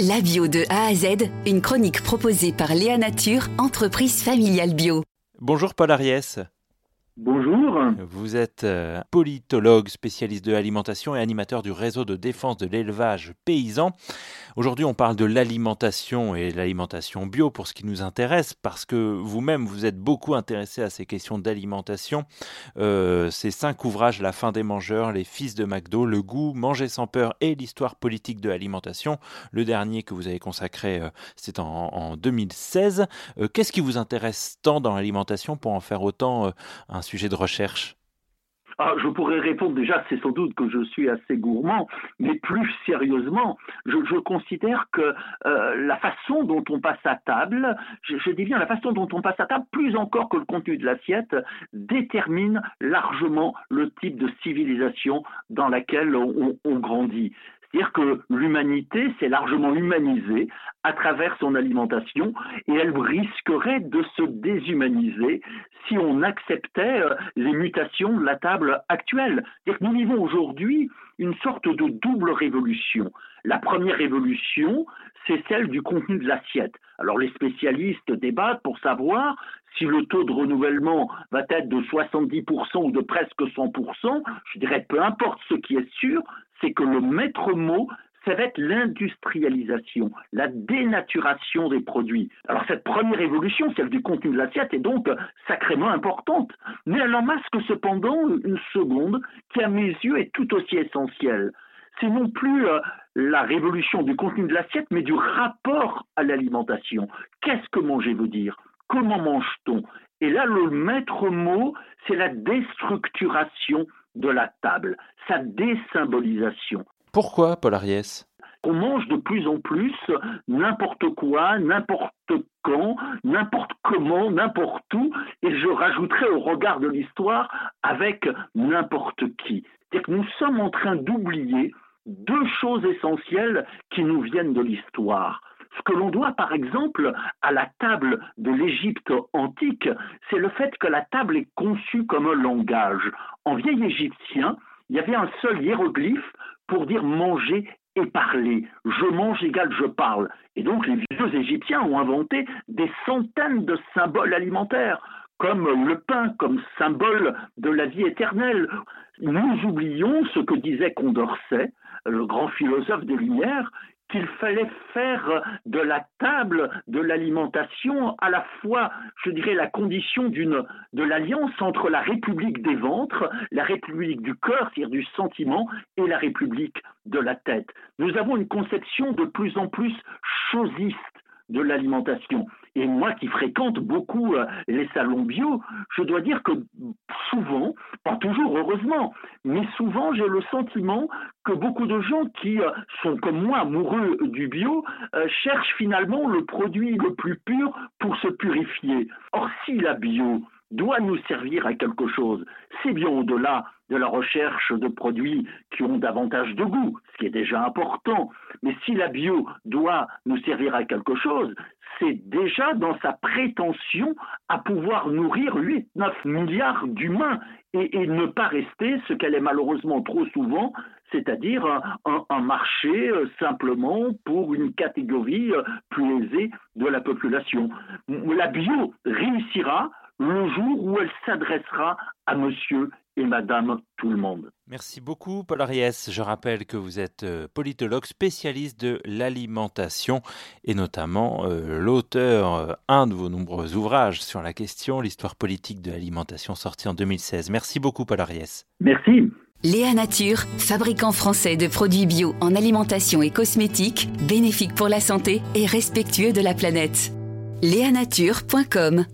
La bio de A à Z, une chronique proposée par Léa Nature, entreprise familiale bio. Bonjour Paul Ariès. Bonjour. Vous êtes euh, politologue, spécialiste de l'alimentation et animateur du réseau de défense de l'élevage paysan. Aujourd'hui, on parle de l'alimentation et l'alimentation bio pour ce qui nous intéresse, parce que vous-même, vous êtes beaucoup intéressé à ces questions d'alimentation. Euh, ces cinq ouvrages, La fin des mangeurs, Les fils de McDo, Le goût, Manger sans peur et l'histoire politique de l'alimentation. Le dernier que vous avez consacré, euh, c'est en, 2016. Qu'est-ce qui vous intéresse tant dans l'alimentation pour en faire autant un sujet de recherche ah, je pourrais répondre déjà, c'est sans doute que je suis assez gourmand, mais plus sérieusement, je, considère que euh, la façon dont on passe à table, je, dis bien la façon dont on passe à table, plus encore que le contenu de l'assiette, détermine largement le type de civilisation dans laquelle on grandit. C'est-à-dire que l'humanité s'est largement humanisée à travers son alimentation et elle risquerait de se déshumaniser si on acceptait euh, les mutations de la table actuelle. C'est-à-dire que nous vivons aujourd'hui une sorte de double révolution. La première révolution, c'est celle du contenu de l'assiette. Alors les spécialistes débattent pour savoir si le taux de renouvellement va être de 70% ou de presque 100%, je dirais peu importe ce qui est sûr, c'est que le maître mot, ça va être l'industrialisation, la dénaturation des produits. Alors cette première évolution, celle du contenu de l'assiette, est donc sacrément importante. Mais elle en masque cependant une seconde qui, à mes yeux, est tout aussi essentielle. C'est non plus euh, la révolution du contenu de l'assiette, mais du rapport à l'alimentation. Qu'est-ce que manger veut dire? Comment mange-t-on? Et là, le maître mot, c'est la déstructuration de la table, sa désymbolisation. Pourquoi, Paul Ariès? On mange de plus en plus n'importe quoi, n'importe quand, n'importe comment, n'importe où, et je rajouterai au regard de l'histoire avec n'importe qui. C'est-à-dire que nous sommes en train d'oublier deux choses essentielles qui nous viennent de l'histoire. Ce que l'on doit, par exemple, à la table de l'Égypte antique, c'est le fait que la table est conçue comme un langage. En vieil égyptien, il y avait un seul hiéroglyphe pour dire manger et parler. Je mange égale je parle. Et donc les vieux Égyptiens ont inventé des centaines de symboles alimentaires, comme le pain, comme symbole de la vie éternelle. Nous oublions ce que disait Condorcet, le grand philosophe des Lumières, qu'il fallait faire de la table de l'alimentation à la fois, je dirais, la condition d'une de l'alliance entre la République des ventres, la République du cœur, c'est-à-dire du sentiment, et la République de la tête. Nous avons une conception de plus en plus chosiste de l'alimentation. Et moi qui fréquente beaucoup euh, les salons bio, je dois dire que souvent, pas toujours heureusement, mais souvent j'ai le sentiment que beaucoup de gens qui euh, sont comme moi amoureux du bio euh, cherchent finalement le produit le plus pur pour se purifier. Or si la bio doit nous servir à quelque chose. C'est bien au-delà de la recherche de produits qui ont davantage de goût, ce qui est déjà important. Mais si la bio doit nous servir à quelque chose, c'est déjà dans sa prétention à pouvoir nourrir 8-9 milliards d'humains et, ne pas rester ce qu'elle est malheureusement trop souvent, c'est-à-dire un, marché euh, simplement pour une catégorie euh, plus aisée de la population. La bio réussira le jour où elle s'adressera à monsieur et madame tout le monde. Merci beaucoup Paul Ariès. Je rappelle que vous êtes euh, politologue spécialiste de l'alimentation et notamment euh, l'auteur euh, un de vos nombreux ouvrages sur la question, l'histoire politique de l'alimentation sorti en 2016. Merci beaucoup Paul Ariès. Merci. Léa Nature, fabricant français de produits bio en alimentation et cosmétiques, bénéfique pour la santé et respectueux de la planète. Léanature.com